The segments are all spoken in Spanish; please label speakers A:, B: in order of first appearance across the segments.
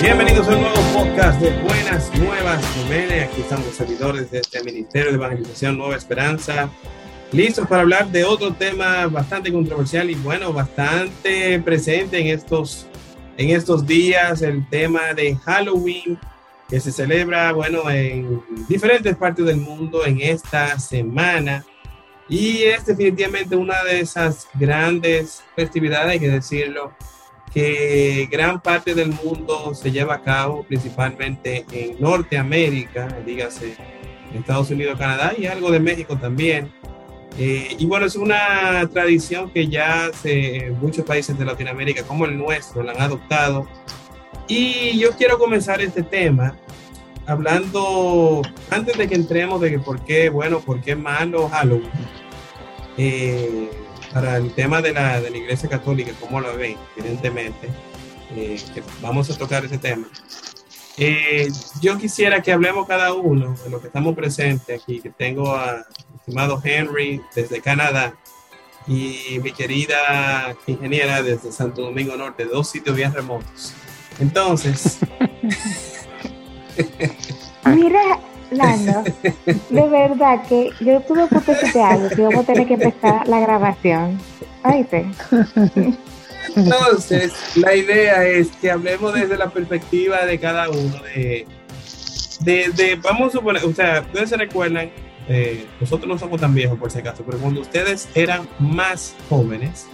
A: Bienvenidos a un nuevo podcast de Buenas Nuevas Jiménez. Aquí estamos los servidores de este Ministerio de Evangelización Nueva Esperanza, listos para hablar de otro tema bastante controversial y bueno, bastante presente en estos, en estos días, el tema de Halloween que se celebra, bueno, en diferentes partes del mundo en esta semana. Y es definitivamente una de esas grandes festividades, hay que decirlo, que gran parte del mundo se lleva a cabo, principalmente en Norteamérica, dígase Estados Unidos, Canadá y algo de México también. Eh, y bueno, es una tradición que ya se, muchos países de Latinoamérica, como el nuestro, la han adoptado. Y yo quiero comenzar este tema hablando, antes de que entremos de por qué, bueno, por qué malo Halloween. Eh, para el tema de la, de la Iglesia Católica, cómo lo ven, evidentemente, eh, que vamos a tocar ese tema. Eh, yo quisiera que hablemos cada uno de los que estamos presentes aquí, que tengo a estimado Henry desde Canadá y mi querida ingeniera desde Santo Domingo Norte, dos sitios bien remotos. Entonces...
B: Mira, Lando, de verdad que yo tuve fotos de algo que vamos a tener que empezar la grabación. ¿Oíste?
A: Entonces, la idea es que hablemos desde la perspectiva de cada uno, de, de, vamos a suponer, o sea, ustedes se recuerdan, eh, nosotros no somos tan viejos por si acaso, pero cuando ustedes eran más jóvenes,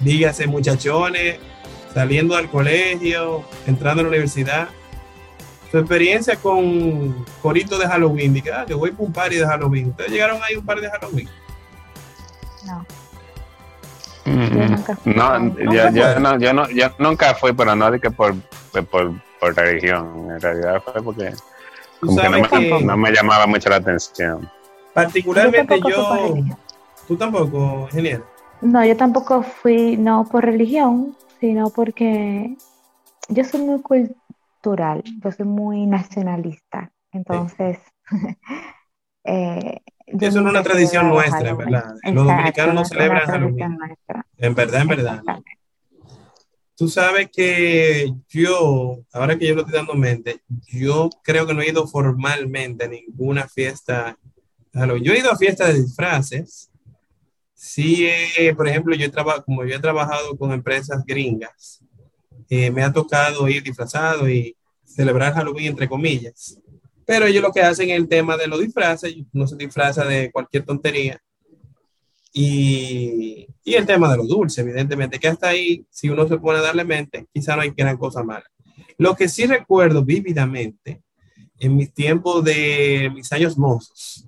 A: dígase muchachones, saliendo del colegio, entrando a la universidad, su experiencia con corito de Halloween, de que, ah, voy para un party de Halloween. ¿Ustedes llegaron ahí un party de Halloween?
B: No.
C: no, yo, yo, no, yo, no, yo nunca fui, pero no de que por, por, por religión. En realidad fue porque como que no, me, no, me, llamaba mucho la atención.
A: Particularmente yo. yo ¿Tú tampoco, ingeniero?
B: No, yo tampoco fui, no por religión, sino porque yo soy muy yo soy muy nacionalista, entonces...
A: eh, Eso es una tradición nuestra, en verdad. Los dominicanos no celebran Halloween. En verdad, en verdad. Tú sabes que yo, ahora que yo lo estoy dando mente, yo creo que no he ido formalmente a ninguna fiesta. Halloween. Yo he ido a fiestas de disfraces. Sí, eh, por ejemplo, yo he como yo he trabajado con empresas gringas, eh, me ha tocado ir disfrazado y celebrar Halloween entre comillas. Pero ellos lo que hacen es el tema de los disfraces, no se disfraza de cualquier tontería. Y, y, el tema de los dulces, evidentemente, que hasta ahí, si uno se pone a darle mente, quizá no hay gran cosa mala. Lo que sí recuerdo vívidamente en mis tiempos de mis años mozos,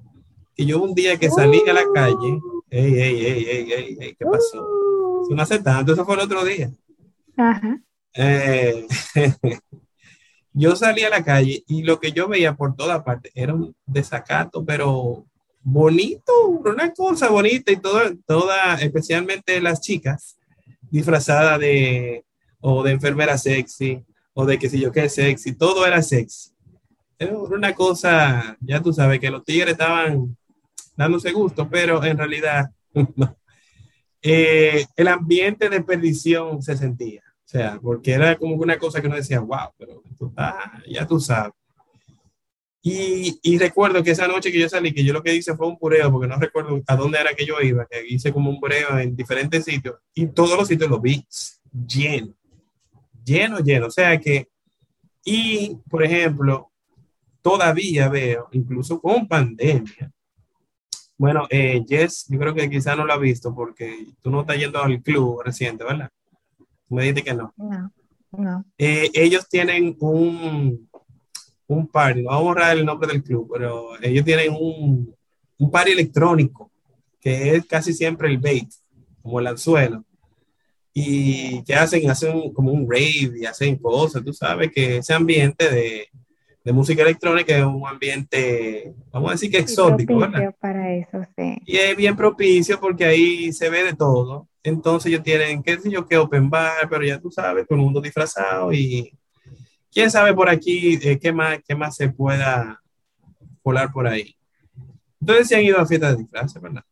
A: que yo un día que salí a la calle, ey, ey, ey, ey, ey, ¿qué pasó? Eso no hace tanto, eso fue el otro día.
B: Ajá.
A: Eh, yo salí a la calle y lo que yo veía por toda parte era un desacato, pero bonito, una cosa bonita y todo, toda, especialmente las chicas disfrazadas de, o de enfermera sexy, o de que si yo qué sexy, todo era sexy. Era una cosa, ya tú sabes que los tigres estaban dándose gusto, pero en realidad eh, el ambiente de perdición se sentía. O sea, porque era como una cosa que uno decía, wow, pero ya tú sabes. Y, y, recuerdo que esa noche que yo salí, que yo lo que hice fue un pureo, porque no recuerdo a dónde era que yo iba, que hice como un pureo en diferentes sitios, y todos los sitios los vi lleno, lleno, lleno. O sea que, y por ejemplo, todavía veo, incluso con pandemia, bueno, eh, Jess, yo creo que quizá no lo ha visto porque tú no estás yendo al club reciente, ¿verdad? me dijiste que no.
B: No, no.
A: Eh, ellos tienen un, un party, no vamos a borrar el nombre del club, pero ellos tienen un, un party electrónico, que es casi siempre el bait, como el anzuelo. Y que hacen, hacen como un rave y hacen cosas, tú sabes que ese ambiente de, de música electrónica es un ambiente, vamos a decir que exótico, ¿verdad?
B: Para eso, sí.
A: Y es bien propicio porque ahí se ve de todo. Entonces ellos tienen, qué sé yo, que open bar, pero ya tú sabes, todo el mundo disfrazado y, quién sabe por aquí eh, qué, más, qué más se pueda volar por ahí. Ustedes se han ido a fiestas de disfraces, ¿verdad?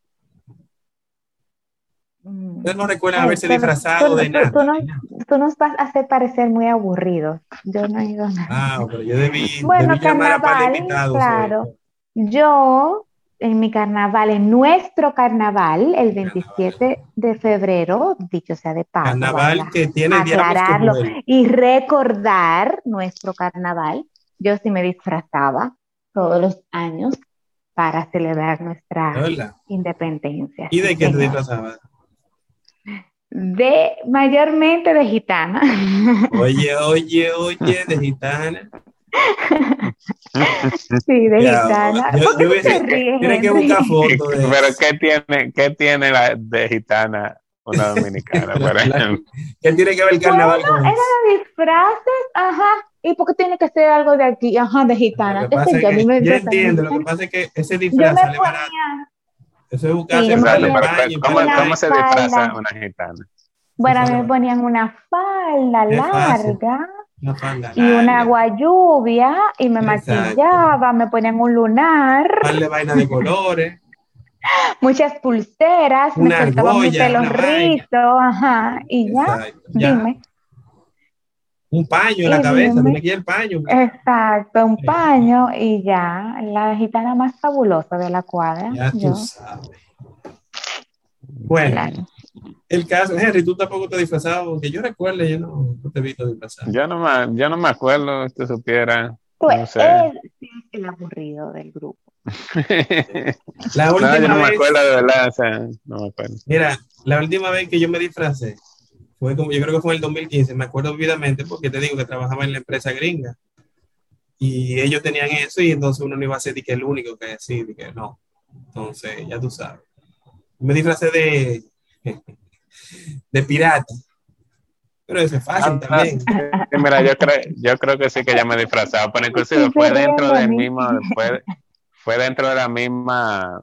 A: No recuerdan haberse disfrazado de nada.
B: Tú, nos, vas a hacer parecer muy aburridos. Yo no he ido a nada.
A: Ah, pero yo debí,
B: bueno, carnaval, claro. Yo, en mi carnaval, en nuestro carnaval, el 27 de febrero, dicho sea de paso.
A: Carnaval que tiene
B: aclararlo y recordar nuestro carnaval. Yo sí me disfrazaba todos los años para celebrar nuestra independencia.
A: ¿Y de qué te disfrazabas?
B: De mayormente de gitana.
A: Oye, oye, oye, de gitana.
B: Sí, de gitana.
A: tiene que buscar fotos.
C: Pero ¿qué tiene, qué tiene la de gitana una dominicana, por ejemplo?
A: ¿Qué tiene que ver el carnaval
B: bueno, era de disfraces, ajá. ¿Y por qué tiene que ser algo de aquí? Ajá, de gitana.
A: Yo, entiendo, lo que pasa es que ese disfraz sale barato. Eso es buscarse
C: sí, ¿Cómo, ¿Cómo se disfraza una gitana?
B: Bueno, me ponían una falda larga y una agua lluvia y me maquillaba, me ponían un lunar.
A: de vaina de colores.
B: Muchas pulseras, me cortaba mi pelo rizo, ajá, y ya, dime.
A: Un paño en la cabeza, me el paño.
B: Exacto, un paño y ya, la gitana más fabulosa de la cuadra.
A: Ya tú sabes. Bueno, el caso, Henry, tú tampoco te disfrazabas, porque yo recuerdo, yo no, te he visto disfrazado.
C: Yo no me, yo no me acuerdo, si supiera.
B: Pues
C: no
B: sé. es el aburrido del grupo.
A: la última
C: no, yo no
A: vez,
C: me acuerdo de verdad, o sea, no me acuerdo.
A: Mira, la última vez que yo me disfracé, fue como, yo creo que fue en el 2015, me acuerdo vividamente porque te digo que trabajaba en la empresa gringa y ellos tenían eso y entonces uno no iba a ser que el único que decir que no. Entonces, ya tú sabes. Me disfracé de, de pirata. Pero eso es fácil ah, también.
C: mira, yo creo, yo creo que sí que ya me disfrazaba, pero inclusive fue dentro del mismo, fue, fue dentro de la misma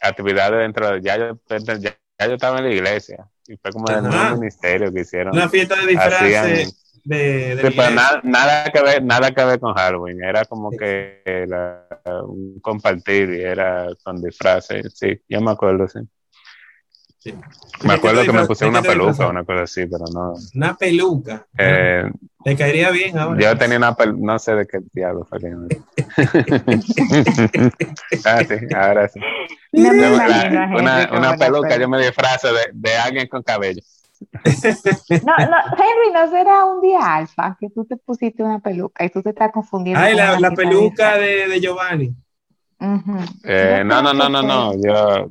C: actividad dentro de, ya yo, ya, yo estaba en la iglesia y fue como en el ministerio que hicieron.
A: Una fiesta de disfraces. De,
C: sí, pero nada, nada, que ver, nada que ver con Halloween, era como que un compartir y era con disfraces, sí, yo me acuerdo, sí. Me acuerdo que me puse una peluca o una cosa así, pero no.
A: Una peluca.
C: Eh,
A: ¿Te caería bien ahora?
C: Yo tenía una peluca, no sé de qué diablo fue ah, sí, ahora sí. una, una peluca, yo me disfrazo de, de alguien con cabello.
B: No, no, Henry, no será un día alfa que tú te pusiste una peluca y tú te estás confundiendo.
A: Ay, la, la peluca de, de Giovanni.
C: eh, no, no, no, no, no. Yo,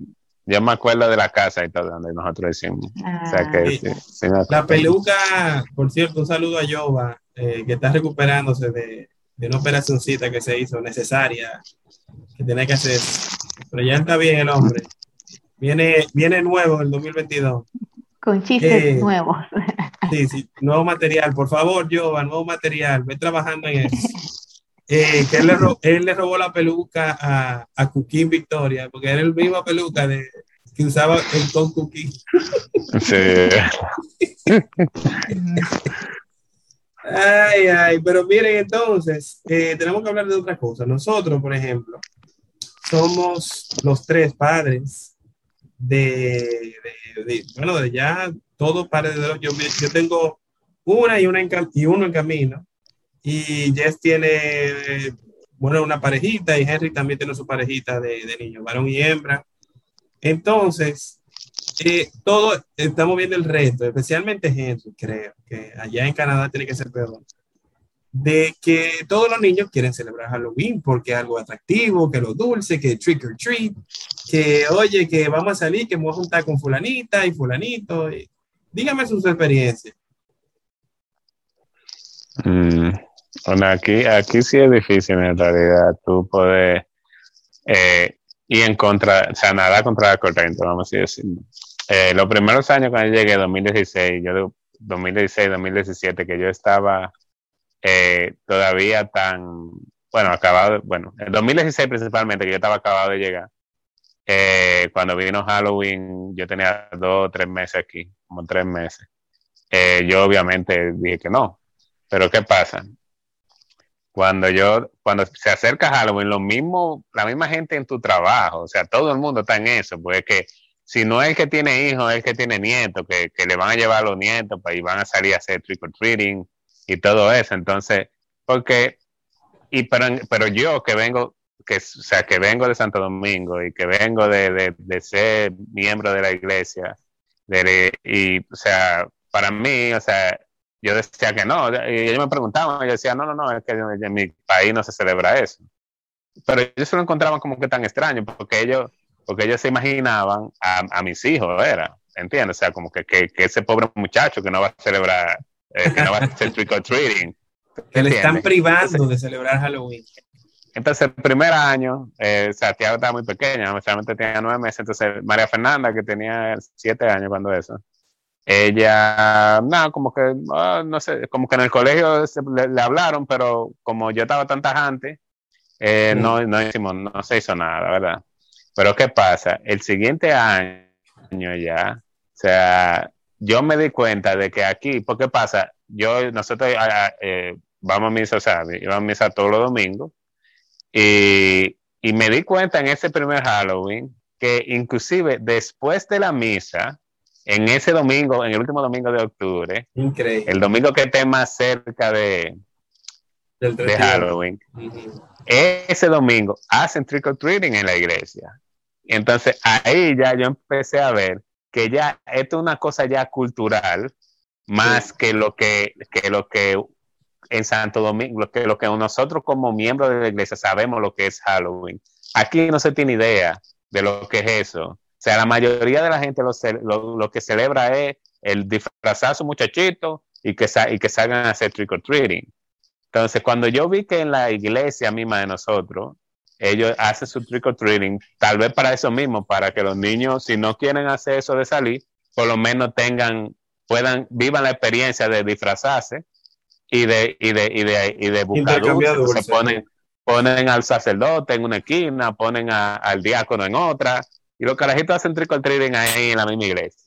C: yo me acuerdo de la casa y todo, donde nosotros decimos. O sea que,
A: ah. la peluca, por cierto, un saludo a Jova, eh, que está recuperándose de, de una operacióncita que se hizo necesaria, que tenía que hacer. Pero ya está bien el hombre. Viene, viene nuevo el 2022.
B: Con chistes eh, nuevos.
A: Sí, sí, nuevo material. Por favor, Jova, nuevo material. Ve trabajando en eso. Eh, que él le, robó, él le, robó la peluca a, a Cookie Victoria, porque era el misma peluca de, que usaba el Con Cookie.
C: Sí.
A: ay, ay, pero miren, entonces, eh, tenemos que hablar de otra cosa. Nosotros, por ejemplo, somos los tres padres de, de, bueno, de ya todos padres de yo, yo tengo una y, una en, y uno en camino y Jess tiene, bueno, una parejita y Henry también tiene su parejita de, de niños, varón y hembra. Entonces, eh, todo, estamos viendo el reto, especialmente Henry, creo, que allá en Canadá tiene que ser peor, de que todos los niños quieren celebrar Halloween porque es algo atractivo, que lo dulce, que trick or treat, que oye, que vamos a salir, que vamos a juntar con fulanita y fulanito. dígame sus experiencias.
C: Mm, bueno, aquí, aquí sí es difícil en realidad tú eh, ir en contra, o sea, nada contra la corriente, vamos a decir. Eh, los primeros años cuando llegué, 2016, yo 2016, 2017, que yo estaba eh, todavía tan, bueno, acabado, bueno, en 2016 principalmente, que yo estaba acabado de llegar. Eh, cuando vino Halloween, yo tenía dos o tres meses aquí, como tres meses. yo obviamente dije que no, pero ¿qué pasa? Cuando yo, cuando se acerca Halloween, lo mismo, la misma gente en tu trabajo, o sea, todo el mundo está en eso, porque que si no es el que tiene hijos, es el que tiene nietos, que, le van a llevar a los nietos pues, y van a salir a hacer trick or treating y todo eso. Entonces, porque, y pero, pero yo que vengo, que, o sea, que vengo de Santo Domingo y que vengo de, de, ser miembro de la iglesia, y, o sea, para mí, o sea, yo decía que no, y ellos me preguntaban, yo decía, no, no, no, es que en mi país no se celebra eso. Pero ellos se lo encontraban como que tan extraño, porque ellos, porque ellos se imaginaban a, mis hijos, era, ¿entiendes? O sea, como que, que, ese pobre muchacho que no va a celebrar, eh, que no va a hacer trick or treating.
A: Que le están privando de celebrar Halloween.
C: Entonces, el primer año, eh, Santiago estaba muy pequeña, solamente tenía nueve meses, entonces María Fernanda, que tenía siete años cuando eso, ella, no, como que, ah, no sé, como que en el colegio le, hablaron, pero como yo estaba tan tajante, eh, no, no, hicimos, no se hizo nada, ¿verdad? Pero ¿qué pasa? El siguiente año ya, o sea, yo me di cuenta de que aquí, ¿por qué pasa? Yo, nosotros ah, ah, eh, vamos a misa, o sea, íbamos a misa todos los domingos, y, y me di cuenta en ese primer Halloween que inclusive después de la misa, en ese domingo, en el último domingo de octubre, el domingo que esté más cerca de, de Halloween, ese domingo hacen trick or treating en la iglesia. Entonces ahí ya yo empecé a ver que ya esto es una cosa ya cultural, más que lo que, que lo que en Santo Domingo, lo que, lo que nosotros como miembros de la iglesia sabemos lo que es Halloween. Aquí no se tiene idea de lo que es eso. O sea, la mayoría de la gente lo, lo, que celebra es el disfrazar a su muchachito y que, y que salgan a hacer trick or treating. Entonces, cuando yo vi que en la iglesia misma de nosotros, ellos hacen su trick or treating, tal vez para eso mismo, para que los niños, si no quieren hacer eso de salir, por lo menos tengan, puedan, vivan la experiencia de disfrazarse y de, y de, y de, y de buscar dulces. Ponen, ponen al sacerdote en una esquina, ponen al diácono en otra, y los carajitos hacen trick or treating ahí en la misma iglesia.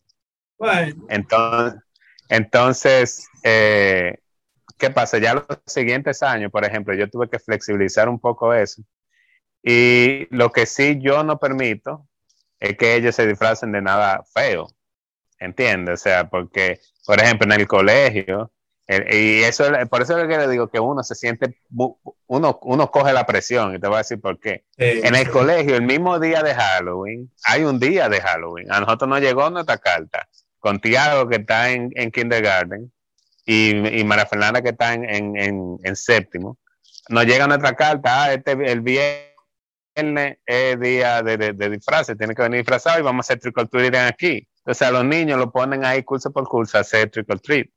C: Bueno. Entonces, entonces eh, ¿qué pasa? Ya los siguientes años, por ejemplo, yo tuve que flexibilizar un poco eso. Y lo que sí yo no permito es que ellos se disfracen de nada feo. ¿Entiendes? O sea, porque, por ejemplo, en el colegio, y eso, por eso es que le digo que uno se siente, uno, uno coge la presión, y te voy a decir por qué. en el colegio, el mismo día de Halloween, hay un día de Halloween. A nosotros nos llegó nuestra carta con Tiago, que está en, kindergarten, y, y María Fernanda, que está en, en, séptimo. Nos llega nuestra carta, ah, este, el viernes es día de, de, disfraces, tiene que venir disfrazado y vamos a hacer trick or aquí. Entonces a los niños lo ponen ahí curso por curso a hacer trick or treat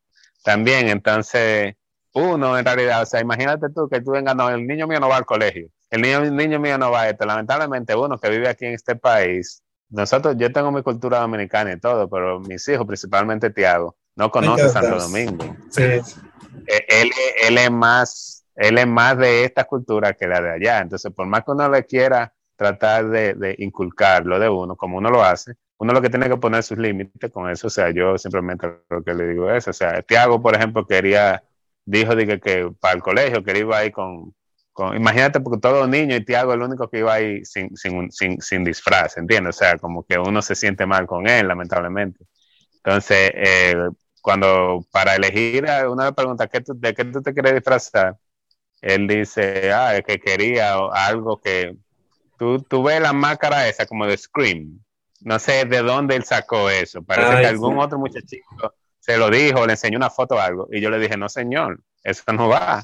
C: también. Entonces, uno en realidad, o sea, imagínate tú que tú vengas, no, el niño mío no va al colegio, el niño, el niño mío no va a esto. Lamentablemente, uno que vive aquí en este país, nosotros, yo tengo mi cultura dominicana y todo, pero mis hijos, principalmente Tiago, no conoce Santo Domingo. Sí. Eh, él, él, es más, él es más de esta cultura que la de allá. Entonces, por más que uno le quiera tratar de, de inculcar lo de uno, como uno lo hace, uno lo que tiene que poner sus límites con eso. O sea, yo simplemente lo que le digo es, o sea, Tiago, por ejemplo, quería, dijo que, que para el colegio, que iba ahí con, con, imagínate, porque todos los niños y Tiago el único que iba ahí sin, sin, sin, sin disfraz, ¿entiendes? O sea, como que uno se siente mal con él, lamentablemente. Entonces, eh, cuando para elegir, una le pregunta, ¿qué ¿de qué tú te quieres disfrazar? Él dice, ah, es que quería algo que, tú, tú ves la máscara esa como de Scream, no sé de dónde él sacó eso. Parece que algún otro muchachito se lo dijo, le enseñó una foto o algo. Y yo le dije, no, señor, eso no va.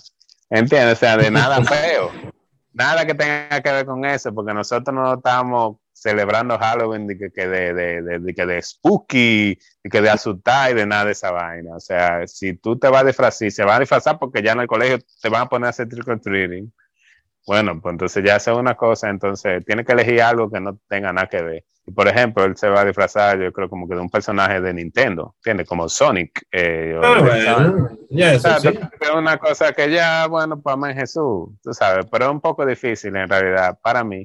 C: ¿Entiendes? O sea, de nada feo. nada que tenga que ver con eso, porque nosotros no estamos celebrando Halloween de que, de, de, de, que de spooky, de que de asustar y de nada de esa vaina. O sea, si tú te vas a disfrazar, se va a disfrazar porque ya en el colegio te van a poner a hacer trick or treating. Bueno, pues entonces ya hace una cosa, entonces tiene que elegir algo que no tenga nada que ver. Y por ejemplo, él se va a disfrazar, yo creo, como que de un personaje de Nintendo, ¿entiendes? Como Sonic. Eh, ah, bueno. Sí. Es una cosa que ya, bueno, pues amén Jesús, tú sabes, pero es un poco difícil en realidad para mí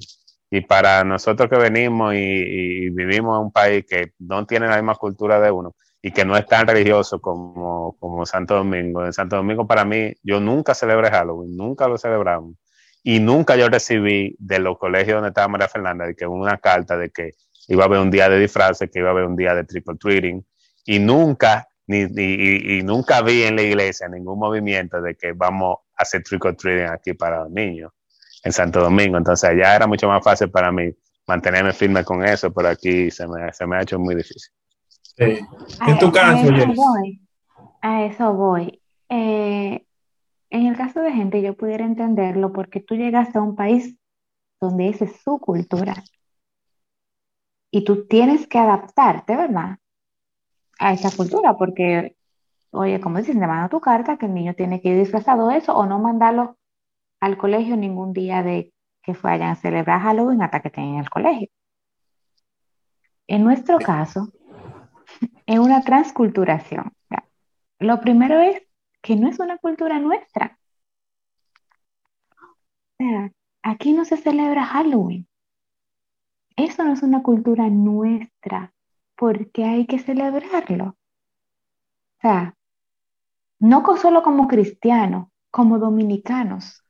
C: y para nosotros que venimos y, vivimos en un país que no tiene la misma cultura de uno. y que no es tan religioso como, como Santo Domingo. En Santo Domingo para mí, yo nunca celebré Halloween, nunca lo celebramos. Y nunca yo recibí de los colegios donde estaba María Fernanda de que una carta de que iba a haber un día de disfraces, que iba a haber un día de triple treating. Y nunca, ni, ni y, nunca vi en la iglesia ningún movimiento de que vamos a hacer triple treating aquí para los niños en Santo Domingo. Entonces allá era mucho más fácil para mí mantenerme firme con eso, pero aquí se me, se me ha hecho muy difícil.
A: En tu caso,
B: a eso voy. A eso voy. Eh, en el caso de gente, yo pudiera entenderlo porque tú llegaste a un país donde esa es su cultura. Y tú tienes que adaptarte, ¿verdad? A esa cultura, porque, oye, como dices, te manda tu carta que el niño tiene que ir disfrazado eso o no mandarlo al colegio ningún día de que vayan a celebrar Halloween hasta que estén en el colegio. En nuestro caso, es una transculturación. Lo primero es que no es una cultura nuestra. Aquí no se celebra Halloween. Eso no es una cultura nuestra, porque hay que celebrarlo. O sea, no solo como cristianos, como dominicanos.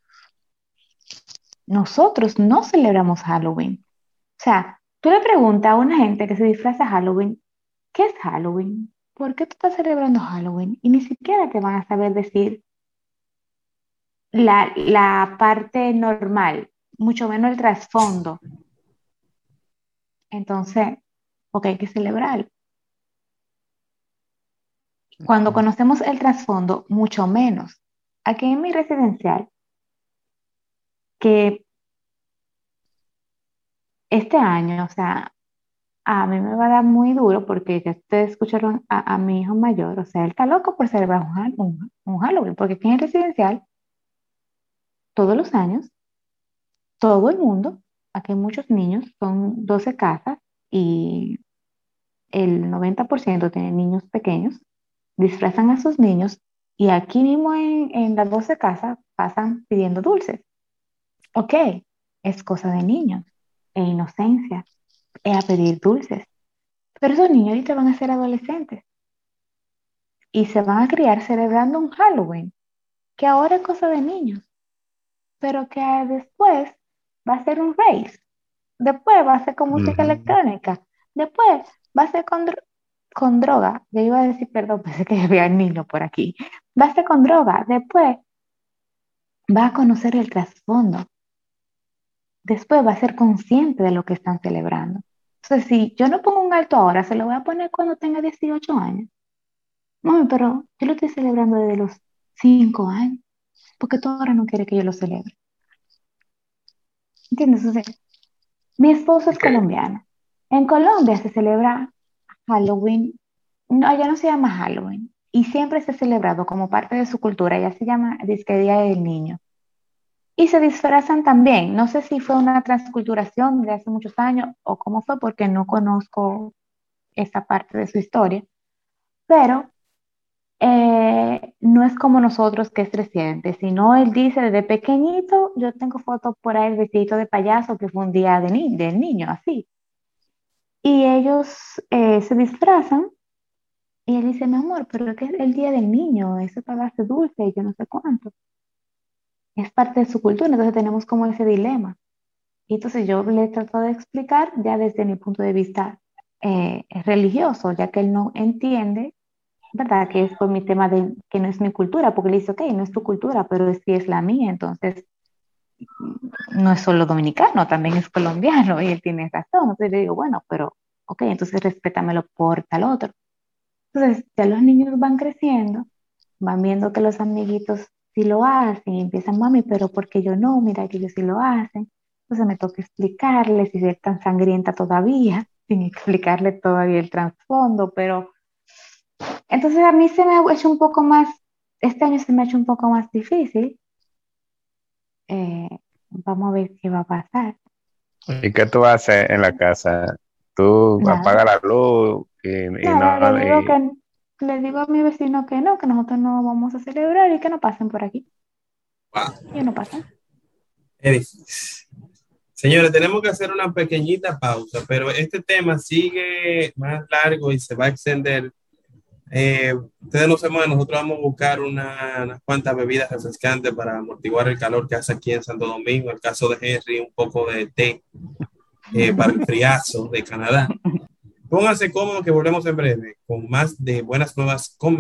B: Nosotros no celebramos Halloween. O sea, tú le preguntas a una gente que se disfraza Halloween ¿qué es Halloween? ¿Por qué tú estás celebrando Halloween? Y ni siquiera te van a saber decir la, parte normal, mucho menos el trasfondo. Entonces, porque hay que celebrar. Cuando conocemos el trasfondo, mucho menos. Aquí en mi residencial, que este año, o sea, a mí me va a dar muy duro porque ya ustedes escucharon a, mi hijo mayor, o sea, él está loco por celebrar un, un, Halloween, porque aquí en el residencial, todos los años, todo el mundo, aquí muchos niños, son 12 casas y el 90% tienen niños pequeños, disfrazan a sus niños y aquí mismo en, en las 12 casas pasan pidiendo dulces. Ok, es cosa de niños e inocencia a pedir dulces. Pero esos niños ahorita van a ser adolescentes y se van a criar celebrando un Halloween, que ahora es cosa de niños, pero que después va a ser un race, después va a ser con música electrónica, después va a ser con, con droga, yo iba a decir, perdón, pensé que había niño por aquí, va a ser con droga, después va a conocer el trasfondo, después va a ser consciente de lo que están celebrando. Entonces, si yo no pongo un alto ahora, se lo voy a poner cuando tenga 18 años. Mami, pero yo lo estoy celebrando desde los 5 años, porque tú ahora no quieres que yo lo celebre. ¿Entiendes? mi esposo es colombiano. En Colombia se celebra Halloween, no, ya no se llama Halloween, y siempre se ha celebrado como parte de su cultura, ya se llama Disque Día del Niño. Y se disfrazan también. No sé si fue una transculturación de hace muchos años o cómo fue, porque no conozco esa parte de su historia. Pero eh, no es como nosotros que es reciente, sino él dice desde pequeñito, yo tengo fotos por ahí vestido de payaso que fue un día de ni del niño, así. Y ellos eh, se disfrazan y él dice, mi amor, pero ¿qué es el día del niño? Eso pagaste dulce y yo no sé cuánto es parte de su cultura, entonces tenemos como ese dilema. Y entonces yo le he tratado de explicar ya desde mi punto de vista eh, religioso, ya que él no entiende, ¿verdad? Que es por mi tema de que no es mi cultura, porque le dice, ok, no es tu cultura, pero sí es la mía, entonces no es solo dominicano, también es colombiano y él tiene razón. Entonces le digo, bueno, pero ok, entonces respétamelo por tal otro. Entonces ya los niños van creciendo, van viendo que los amiguitos si lo hacen y empiezan, mami, pero porque yo no? Mira que ellos sí lo hacen. Entonces me toca explicarles si es tan sangrienta todavía, sin explicarle todavía el trasfondo, pero entonces a mí se me ha hecho un poco más, este año se me ha hecho un poco más difícil. Eh, vamos a ver qué va a pasar.
C: ¿Y qué tú haces en la casa? ¿Tú apagas la luz y, no,
B: le digo a mi vecino que no, que nosotros no vamos a celebrar y que no pasen por aquí. Y no pasan.
A: Señores, tenemos que hacer una pequeñita pausa, pero este tema sigue más largo y se va a extender Eh, ustedes no se nosotros vamos a buscar unas cuantas bebidas refrescantes para amortiguar el calor que hace aquí en Santo Domingo. En el caso de Henry, un poco de té eh, para el friazo de Canadá. Pónganse cómodos que volvemos en breve con más de buenas nuevas con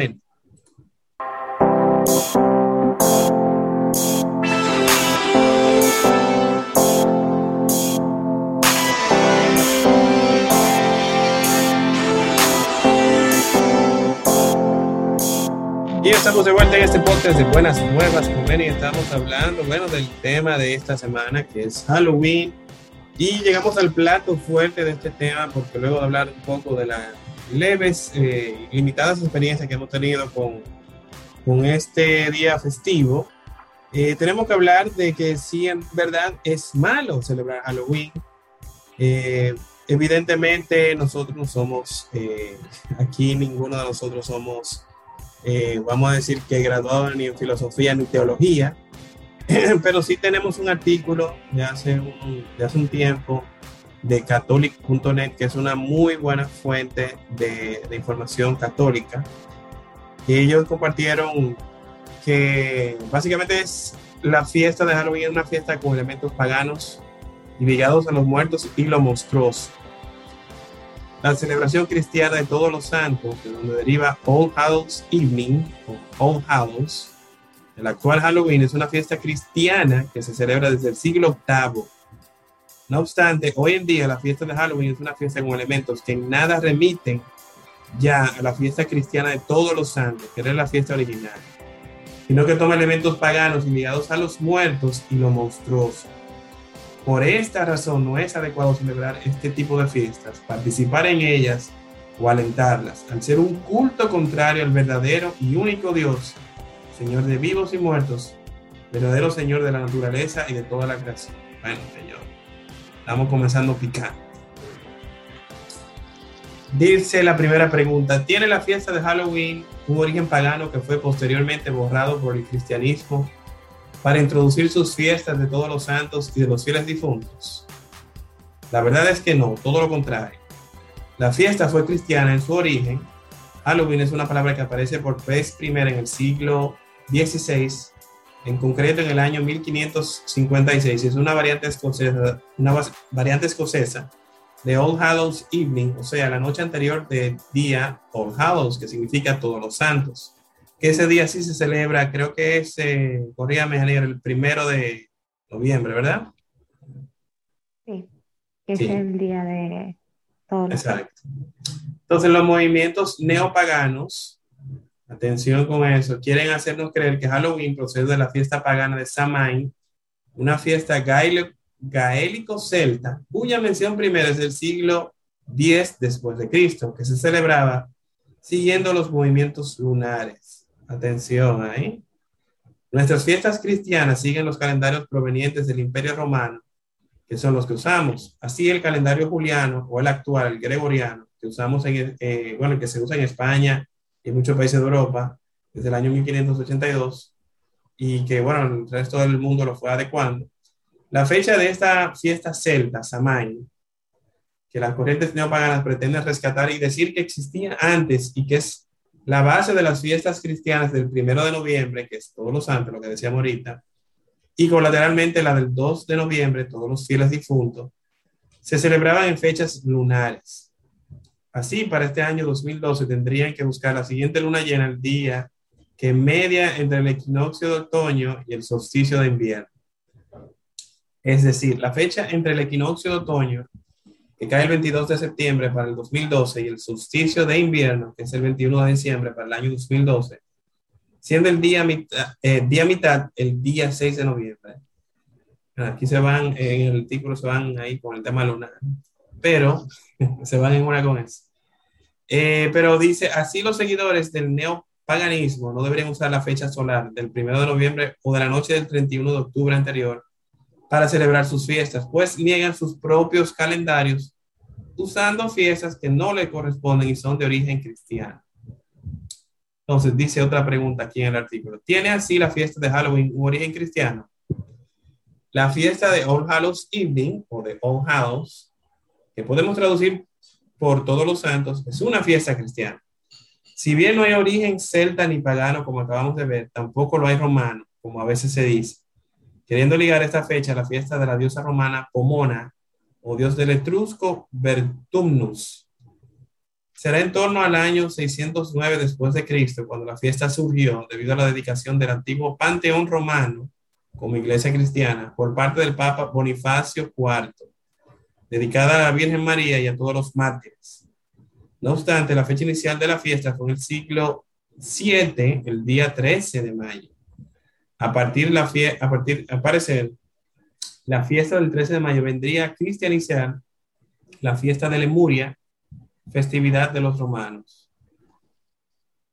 A: Y estamos de vuelta en este podcast de Buenas Nuevas con y estamos hablando, bueno, del tema de esta semana que es Halloween. Y llegamos al plato fuerte de este tema porque luego de hablar un poco de las leves, eh, limitadas experiencias que hemos tenido con, con este día festivo, eh, tenemos que hablar de que sí, en verdad es malo celebrar Halloween. Eh, evidentemente nosotros no somos, aquí ninguno de nosotros somos eh, vamos a decir que graduado ni en filosofía ni teología, pero sí tenemos un artículo de hace un, hace un tiempo de catholic.net, que es una muy buena fuente de, información católica. Y ellos compartieron que básicamente es la fiesta de Halloween, una fiesta con elementos paganos y ligados a los muertos y lo monstruoso. La celebración cristiana de todos los santos, de donde deriva All Hallows Evening o All Hallows, el actual Halloween es una fiesta cristiana que se celebra desde el siglo VIII. No obstante, hoy en día la fiesta de Halloween es una fiesta con elementos que en nada remiten ya a la fiesta cristiana de todos los santos, que era la fiesta original, sino que toma elementos paganos y ligados a los muertos y lo monstruoso. Por esta razón no es adecuado celebrar este tipo de fiestas, participar en ellas o alentarlas, al ser un culto contrario al verdadero y único Dios, Señor de vivos y muertos, verdadero Señor de la naturaleza y de toda la creación. Bueno, Señor, estamos comenzando picando. Dice la primera pregunta, ¿tiene la fiesta de Halloween un origen pagano que fue posteriormente borrado por el cristianismo para introducir sus fiestas de todos los santos y de los fieles difuntos? La verdad es que no, todo lo contrario. La fiesta fue cristiana en su origen. Halloween es una palabra que aparece por vez primera en el siglo XVI, en concreto en el año 1556. Es una variante escocesa, una variante escocesa de All Hallows Evening, o sea, la noche anterior del día All Hallows, que significa todos los santos que ese día sí se celebra, creo que es, eh, el primero de noviembre, ¿verdad?
B: Sí, es el día de todos
A: Exacto. Entonces los movimientos neopaganos, atención con eso, quieren hacernos creer que Halloween procede de la fiesta pagana de Samain, una fiesta gaélico-celta, cuya mención primera es del siglo X después de Cristo, que se celebraba siguiendo los movimientos lunares. Atención ahí. Nuestras fiestas cristianas siguen los calendarios provenientes del Imperio Romano, que son los que usamos. Así el calendario juliano o el actual, el gregoriano, que usamos en, eh, bueno, que se usa en España y en muchos países de Europa desde el año 1582 y que, bueno, el resto del mundo lo fue adecuando. La fecha de esta fiesta celta, Samhain, que las corrientes neopaganas pretenden rescatar y decir que existía antes y que es la base de las fiestas cristianas del primero de noviembre, que es todos los santos, lo que decíamos ahorita, y colateralmente la del 2 de noviembre, todos los fieles difuntos, se celebraban en fechas lunares. Así, para este año 2012 tendrían que buscar la siguiente luna llena el día que media entre el equinoccio de otoño y el solsticio de invierno. Es decir, la fecha entre el equinoccio de otoño que cae el 22 de septiembre para el 2012 y el solsticio de invierno, que es el 21 de diciembre para el año 2012, siendo el día mitad, eh, día mitad el día 6 de noviembre. Aquí se van, en el artículo se van ahí con el tema lunar, pero se van en una con eso. Eh, pero dice, así los seguidores del neopaganismo no deberían usar la fecha solar del 1 de noviembre o de la noche del 31 de octubre anterior para celebrar sus fiestas, pues niegan sus propios calendarios usando fiestas que no le corresponden y son de origen cristiano. Entonces, dice otra pregunta aquí en el artículo. ¿Tiene así la fiesta de Halloween un origen cristiano? La fiesta de All Hallows Evening o de All Hallows, que podemos traducir por todos los santos, es una fiesta cristiana. Si bien no hay origen celta ni pagano, como acabamos de ver, tampoco lo hay romano, como a veces se dice, queriendo ligar esta fecha a la fiesta de la diosa romana Pomona, o dios del etrusco Vertumnus. Será en torno al año 609 después de Cristo cuando la fiesta surgió debido a la dedicación del antiguo panteón romano como iglesia cristiana por parte del Papa Bonifacio IV, dedicada a la Virgen María y a todos los mártires. No obstante, la fecha inicial de la fiesta fue en el siglo VII, el día 13 de mayo. A partir, la a partir, a parecer, la fiesta del 13 de mayo vendría a cristianizar la fiesta de Lemuria, festividad de los romanos.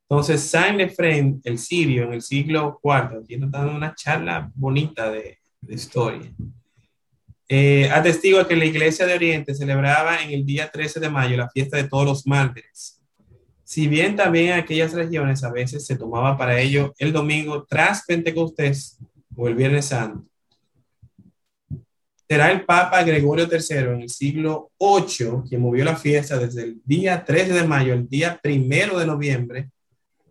A: Entonces, Saint Efraín, el sirio, en el siglo IV, aquí nos dando una charla bonita de, de historia. Eh, atestigua que la Iglesia de Oriente celebraba en el día 13 de mayo la fiesta de todos los mártires. Si bien también en aquellas regiones a veces se tomaba para ello el domingo tras Pentecostés o el Viernes Santo. Será el Papa Gregorio III en el siglo VIII quien movió la fiesta desde el día 13 de mayo al día 1 de noviembre,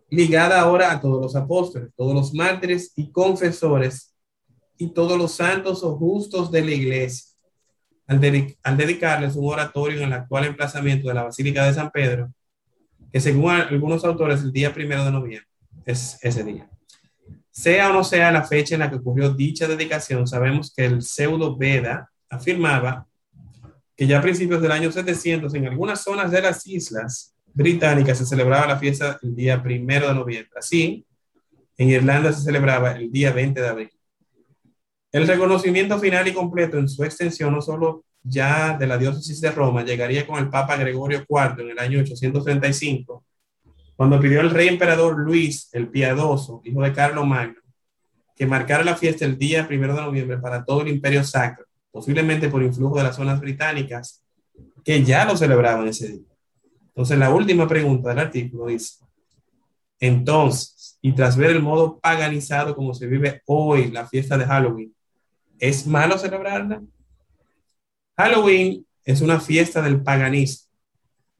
A: ligada ahora a todos los apóstoles, todos los mártires y confesores y todos los santos o justos de la iglesia, al, dedicarles un oratorio en el actual emplazamiento de la Basílica de San Pedro, que según algunos autores el día primero de noviembre es ese día. Sea o no sea la fecha en la que ocurrió dicha dedicación, sabemos que el pseudo Veda afirmaba que ya a principios del año 700 en algunas zonas de las islas británicas se celebraba la fiesta el día primero de noviembre. Así, en Irlanda se celebraba el día 20 de abril. El reconocimiento final y completo en su extensión, no solo ya de la diócesis de Roma, llegaría con el Papa Gregorio IV en el año 835, cuando pidió al rey emperador Luis el Piadoso, hijo de Carlos Magno, que marcara la fiesta el día primero de noviembre para todo el imperio sacro, posiblemente por influjo de las zonas británicas, que ya lo celebraban ese día. Entonces, la última pregunta del artículo dice, entonces, y tras ver el modo paganizado como se vive hoy la fiesta de Halloween, ¿Es malo celebrarla? Halloween es una fiesta del paganismo.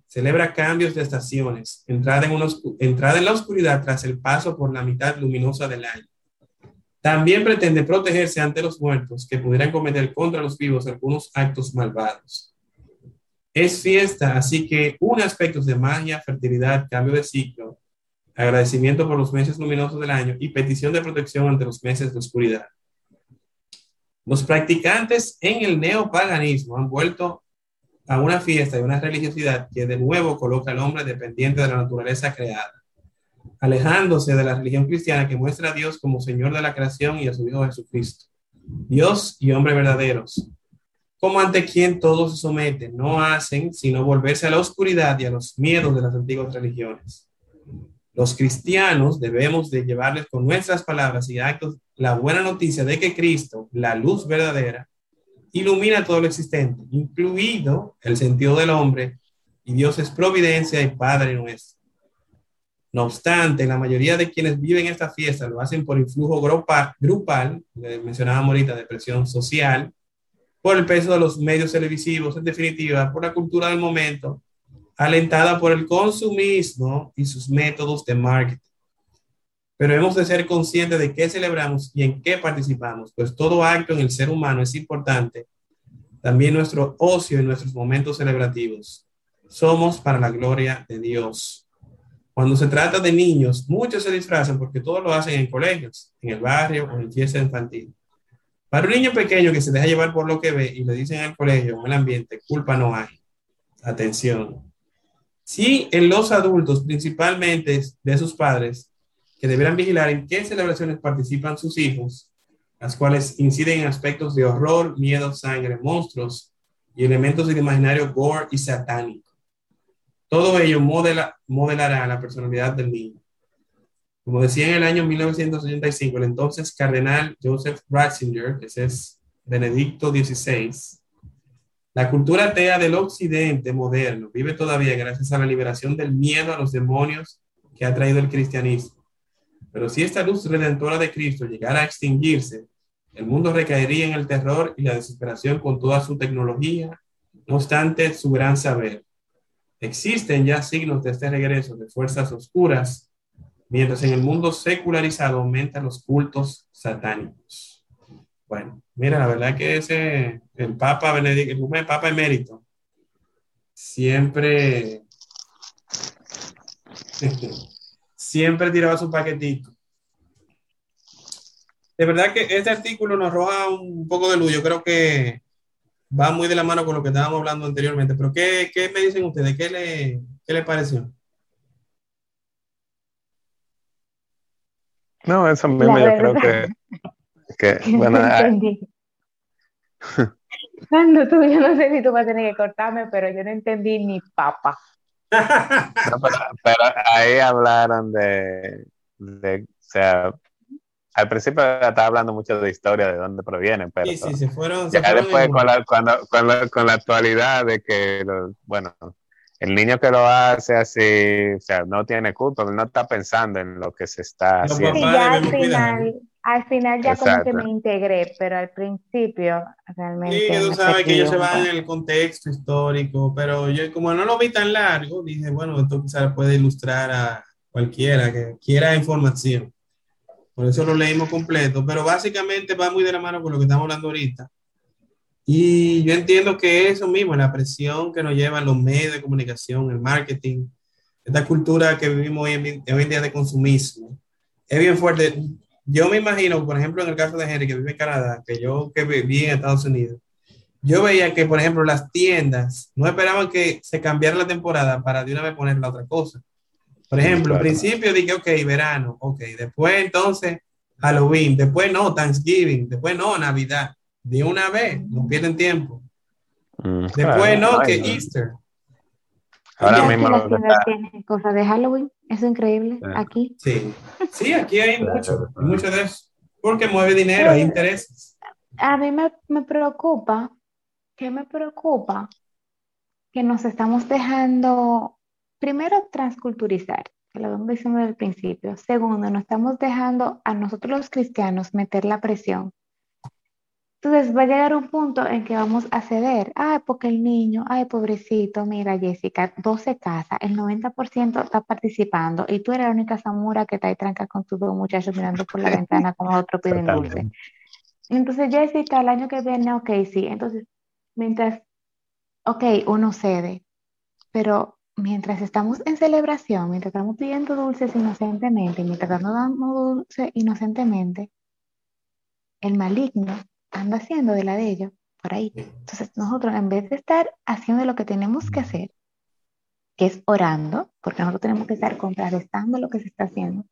A: Celebra cambios de estaciones, entrada en, la oscuridad tras el paso por la mitad luminosa del año. También pretende protegerse ante los muertos que pudieran cometer contra los vivos algunos actos malvados. Es fiesta, así que un aspectos de magia, fertilidad, cambio de ciclo, agradecimiento por los meses luminosos del año y petición de protección ante los meses de oscuridad. Los practicantes en el neopaganismo han vuelto a una fiesta y una religiosidad que de nuevo coloca al hombre dependiente de la naturaleza creada, alejándose de la religión cristiana que muestra a Dios como Señor de la creación y a su Hijo Jesucristo, Dios y hombre verdaderos, como ante quien todos se someten, no hacen sino volverse a la oscuridad y a los miedos de las antiguas religiones. Los cristianos debemos de llevarles con nuestras palabras y actos la buena noticia de que Cristo, la luz verdadera, ilumina todo lo existente, incluido el sentido del hombre, y Dios es providencia y Padre nuestro. No obstante, la mayoría de quienes viven esta fiesta lo hacen por influjo grupal, grupal mencionábamos ahorita, depresión social, por el peso de los medios televisivos, en definitiva, por la cultura del momento, alentada por el consumismo y sus métodos de marketing pero hemos de ser conscientes de qué celebramos y en qué participamos, pues todo acto en el ser humano es importante, también nuestro ocio y nuestros momentos celebrativos. Somos para la gloria de Dios. Cuando se trata de niños, muchos se disfrazan porque todos lo hacen en colegios, en el barrio o en fiesta infantil. Para un niño pequeño que se deja llevar por lo que ve y le dicen en el colegio o en el ambiente, culpa no hay. Atención. Si en los adultos, principalmente de sus padres, que deberán vigilar en qué celebraciones participan sus hijos, las cuales inciden en aspectos de horror, miedo, sangre, monstruos y elementos del imaginario gore y satánico. Todo ello modela, modelará la personalidad del niño. Como decía en el año 1985, el entonces cardenal Joseph Ratzinger, que es Benedicto XVI, la cultura atea del occidente moderno vive todavía gracias a la liberación del miedo a los demonios que ha traído el cristianismo pero si esta luz redentora de Cristo llegara a extinguirse, el mundo recaería en el terror y la desesperación con toda su tecnología, no obstante su gran saber. existen ya signos de este regreso de fuerzas oscuras, mientras en el mundo secularizado aumentan los cultos satánicos. Bueno, mira, la verdad que ese, el Papa Benedicto, el Papa emérito, siempre, siempre tiraba su paquetito. De verdad que este artículo nos roba un poco de luz. Yo creo que va muy de la mano con lo que estábamos hablando anteriormente. Pero ¿qué, qué me dicen ustedes? ¿Qué le, qué le pareció?
C: No, eso mismo yo creo que, que bueno, no
B: entendí. Cuando tú, yo no sé si tú vas a tener que cortarme, pero yo no entendí ni papa.
C: No, pero, pero, ahí hablaron de, de, o sea, al principio estaba hablando mucho de historia, de dónde provienen, pero
A: sí, sí, se fueron,
C: ya
A: se fueron
C: después
A: en-
C: con la, cuando, con, la, con la actualidad de que, los- bueno, el niño que lo hace así, o sea, no tiene culpa, no está pensando en lo que se está
A: Los
C: haciendo.
B: Sí, ya al final, al final ya como que
C: Exacto.
B: me integré, pero al principio realmente
A: Sí, que tú sabes que ellos se van en el contexto histórico, pero yo como no lo vi tan largo, dije, bueno, esto quizás puede ilustrar a cualquiera que quiera información. Por eso lo leímos completo, pero básicamente va muy de la mano con lo que estamos hablando ahorita. Y yo entiendo que eso mismo, la presión que nos llevan los medios de comunicación, el marketing, esta cultura que vivimos hoy en, hoy en día de consumismo, es bien fuerte. Yo me imagino, por ejemplo, en el caso de Henry, que vive en Canadá, que yo que viví en Estados Unidos, yo veía que, por ejemplo, las tiendas no esperaban que se cambiara la temporada para de una vez poner la otra cosa. Por ejemplo, al
C: Claro.
A: principio dije, ok, verano, ok, después entonces Halloween, después no, Thanksgiving, después no, Navidad, de una vez, no pierden tiempo.
C: Mm,
A: Después
C: claro,
A: no, que
C: no.
A: Easter.
C: Ahora mismo
B: las cosas de Halloween, eso es increíble,
C: Sí.
B: aquí.
A: Sí, sí, aquí hay mucho, hay mucho de eso, porque mueve dinero, hay intereses.
B: A mí me, me preocupa, ¿qué me preocupa? Que nos estamos dejando, primero, transculturizar, que lo vengo diciendo desde el principio. Segundo, nos estamos dejando a nosotros los cristianos meter la presión. Entonces va a llegar un punto en que vamos a ceder. Ay, porque el niño, ay, pobrecito, mira, Jessica, 12 casas, el 90% está participando y tú eres la única Samura que está ahí tranca con tus dos muchachos mirando por la ventana como otro piden dulce. Entonces, Jessica, el año que viene, ok, sí. Entonces, mientras, ok, uno cede, mientras estamos en celebración, mientras estamos pidiendo dulces inocentemente, mientras estamos dando dulces inocentemente, el maligno anda haciendo de la de ellos por ahí. Entonces, nosotros, en vez de estar haciendo lo que tenemos que hacer, que es orando, porque nosotros tenemos que estar contrarrestando lo que se está haciendo,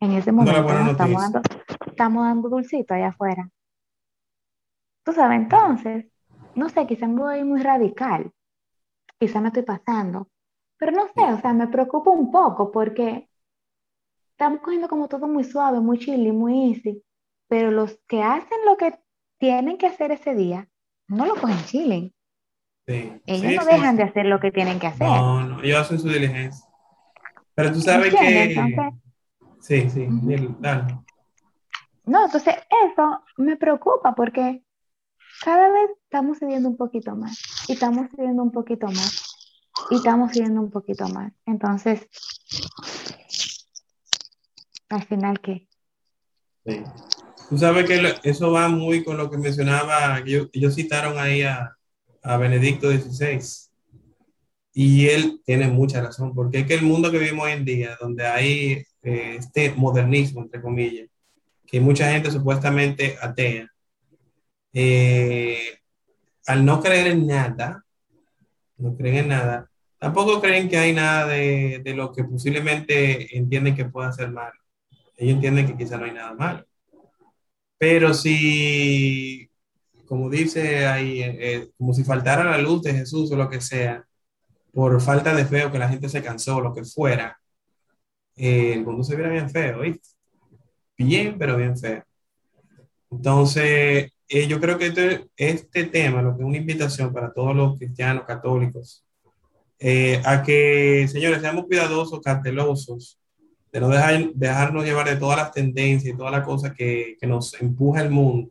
B: en ese momento estamos dando, estamos dando dulcito allá afuera. Tú sabes, entonces, no sé, quizá me voy muy radical, quizá me estoy pasando, pero no sé, o sea, me preocupa un poco porque estamos cogiendo como todo muy suave, muy chill y muy easy, pero los que hacen lo que tienen que hacer ese día, no lo cogen chilling.
A: Sí,
B: Ellos
A: sí,
B: no dejan
A: sí.
B: de hacer lo que tienen que hacer.
A: No, no, ellos hacen su diligencia. Pero tú sabes que...
B: Entonces,
A: Sí, sí,
B: Ujú.
A: dile, dale.
B: no, entonces eso me preocupa porque cada vez estamos cediendo un poquito más y estamos cediendo un poquito más y estamos cediendo un poquito más. Entonces, al final, ¿qué?
A: Sí. Tú sabes que eso va muy con lo que mencionaba, ellos citaron ahí a, a Benedicto XVI. Y él tiene mucha razón, porque es que el mundo que vivimos hoy en día, donde hay eh, este modernismo, entre comillas, que mucha gente supuestamente atea, eh, al no creer en nada, no creen en nada, tampoco creen que hay nada de, de lo que posiblemente entienden que pueda ser malo. Ellos entienden que quizá no hay nada malo. Pero si, como dice ahí, eh, eh, como si faltara la luz de Jesús o lo que sea, por falta de fe o que la gente se cansó, lo que fuera, eh, el mundo se viera bien feo, ¿viste? Bien, pero bien feo. Entonces, eh, yo creo que este, este tema, lo que es una invitación para todos los cristianos, católicos, a que, señores, seamos cuidadosos, cautelosos, de no dejar, dejarnos llevar de todas las tendencias y todas las cosas que, que nos empuja el mundo.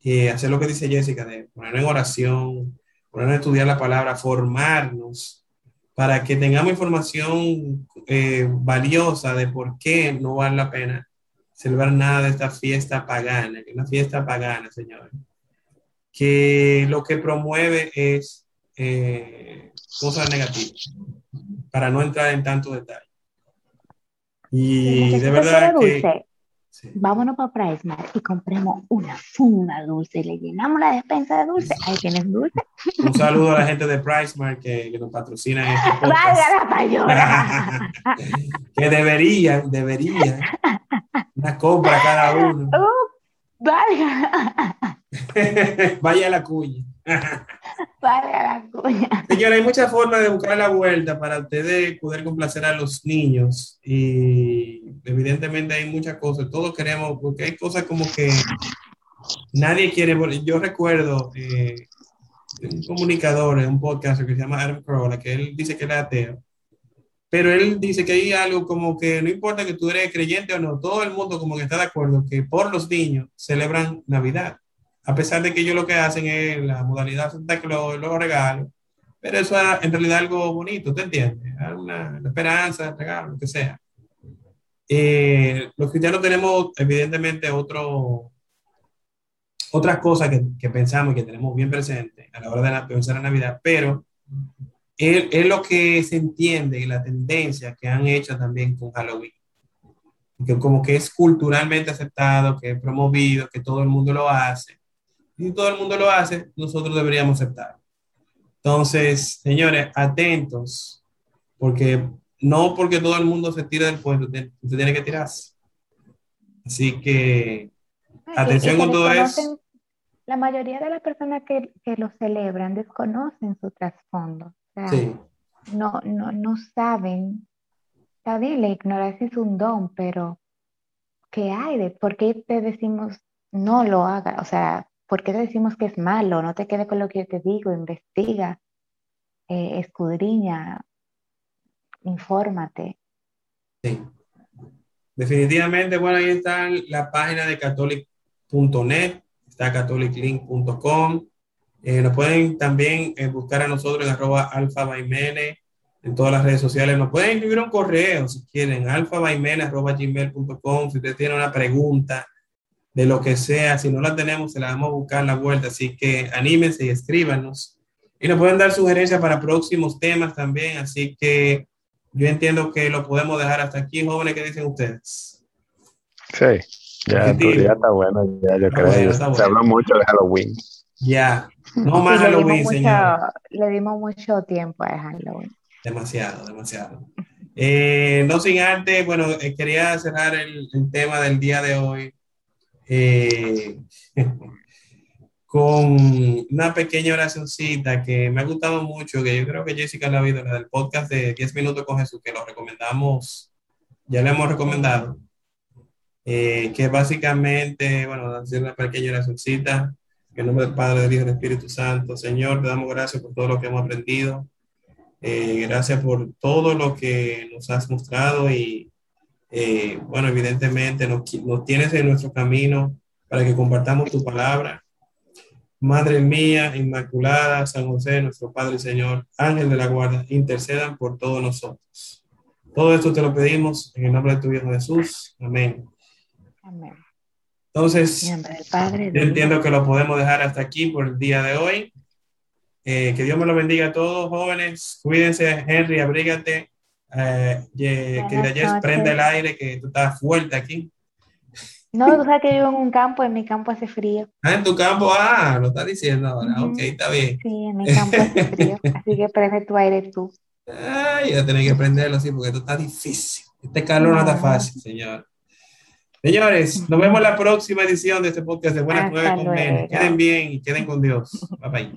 A: Y hacer lo que dice Jessica, de ponernos en oración, ponernos a estudiar la palabra, formarnos para que tengamos información eh, valiosa de por qué no vale la pena celebrar nada de esta fiesta pagana, que es una fiesta pagana, señores, que lo que promueve es eh, cosas negativas, para no entrar en tanto detalle. Y de verdad que...
B: Vámonos para Pricemark y compremos una funda dulce y le llenamos la despensa de dulce. Ahí tienes dulce.
A: Un saludo a la gente de Pricemark que, que nos patrocina en este la que deberían, deberían. Una compra cada uno. Uh,
B: valga.
A: Vaya la cuña.
B: Vaya la cuña.
A: Señora, hay muchas formas de buscar la vuelta para ustedes poder complacer a los niños y evidentemente hay muchas cosas. Todos queremos, porque hay cosas como que nadie quiere. Yo recuerdo eh, un comunicador en un podcast que se llama Adam Carolla, que él dice que era ateo. Pero él dice que hay algo como que no importa que tú eres creyente o no, todo el mundo como que está de acuerdo que por los niños celebran Navidad a pesar de que ellos lo que hacen es la modalidad Santa Claus, los regalos, pero eso es en realidad algo bonito, ¿te entiendes? Una, esperanza, el regalo, lo que sea. Eh, los cristianos tenemos evidentemente otro, otras cosas que, pensamos y que tenemos bien presentes a la hora de pensar en Navidad, pero es, es lo que se entiende y la tendencia que han hecho también con Halloween que como que es culturalmente aceptado, que es promovido, que todo el mundo lo hace y todo el mundo lo hace, nosotros deberíamos aceptar. Entonces, señores, atentos, porque no porque todo el mundo se tira del puente, usted, tiene que tirarse. Así que, atención con todo eso.
B: La mayoría de las personas que, que lo celebran desconocen su trasfondo. Sí. no, no, no saben. Está bien, la ignorancia es un don, pero ¿qué hay de por qué te decimos no lo haga? O sea, ¿por qué te decimos que es malo? No te quedes con lo que yo te digo, investiga, eh, escudriña, infórmate.
A: Sí. Definitivamente, bueno, ahí está la página de catholic.net, está catholiclink.com. Eh, nos pueden también eh, buscar a nosotros en arroba alfa en todas las redes sociales. Nos pueden escribir un correo si quieren, alfa arroba gmail.com, si ustedes tienen una pregunta, de lo que sea. Si no la tenemos, se la vamos a buscar la vuelta. Así que anímense y escríbanos. Y nos pueden dar sugerencias para próximos temas también. Así que yo entiendo que lo podemos dejar hasta aquí, jóvenes. ¿Qué dicen ustedes?
C: Sí, ya, está bueno. Ya, yo creo. se habla mucho de Halloween.
A: Ya, no más Halloween, señor.
B: Le dimos mucho tiempo a Halloween.
A: Demasiado, demasiado. Eh, no sin antes, bueno, eh, quería cerrar el, el, tema del día de hoy eh, con una pequeña oracióncita que me ha gustado mucho, que yo creo que Jessica la ha oído, la del podcast de 10 minutos con Jesús, que lo recomendamos, ya le hemos recomendado, eh, que básicamente, bueno, hacer una pequeña oracióncita, en el nombre del Padre, del Hijo y del Espíritu Santo, Señor, te damos gracias por todo lo que hemos aprendido, eh, gracias por todo lo que nos has mostrado y eh, bueno, evidentemente nos, tienes en nuestro camino para que compartamos tu palabra. Madre mía, Inmaculada, San José, nuestro Padre y Señor, Ángel de la Guarda, intercedan por todos nosotros. Todo esto te lo pedimos en el nombre de tu Hijo Jesús. Amén. Amén. Entonces, yo entiendo que lo podemos dejar hasta aquí por el día de hoy. Eh, que Dios me lo bendiga a todos, jóvenes. Cuídense, Henry, abrígate. Eh, que ayer prende el aire, que tú estás fuerte aquí.
B: No, tú sabes que vivo en un campo, en mi campo hace frío.
A: Ah, en tu campo, ah, lo estás diciendo ahora. Ok, está bien.
B: Sí, en mi campo hace frío, así que prende tu aire tú.
A: Ay, ya tenés que prenderlo así, porque esto está difícil. Este calor no, está fácil, señor. Señores, nos vemos en la próxima edición de este podcast de Buenas Nueve con Queden bien y queden con Dios. Bye bye.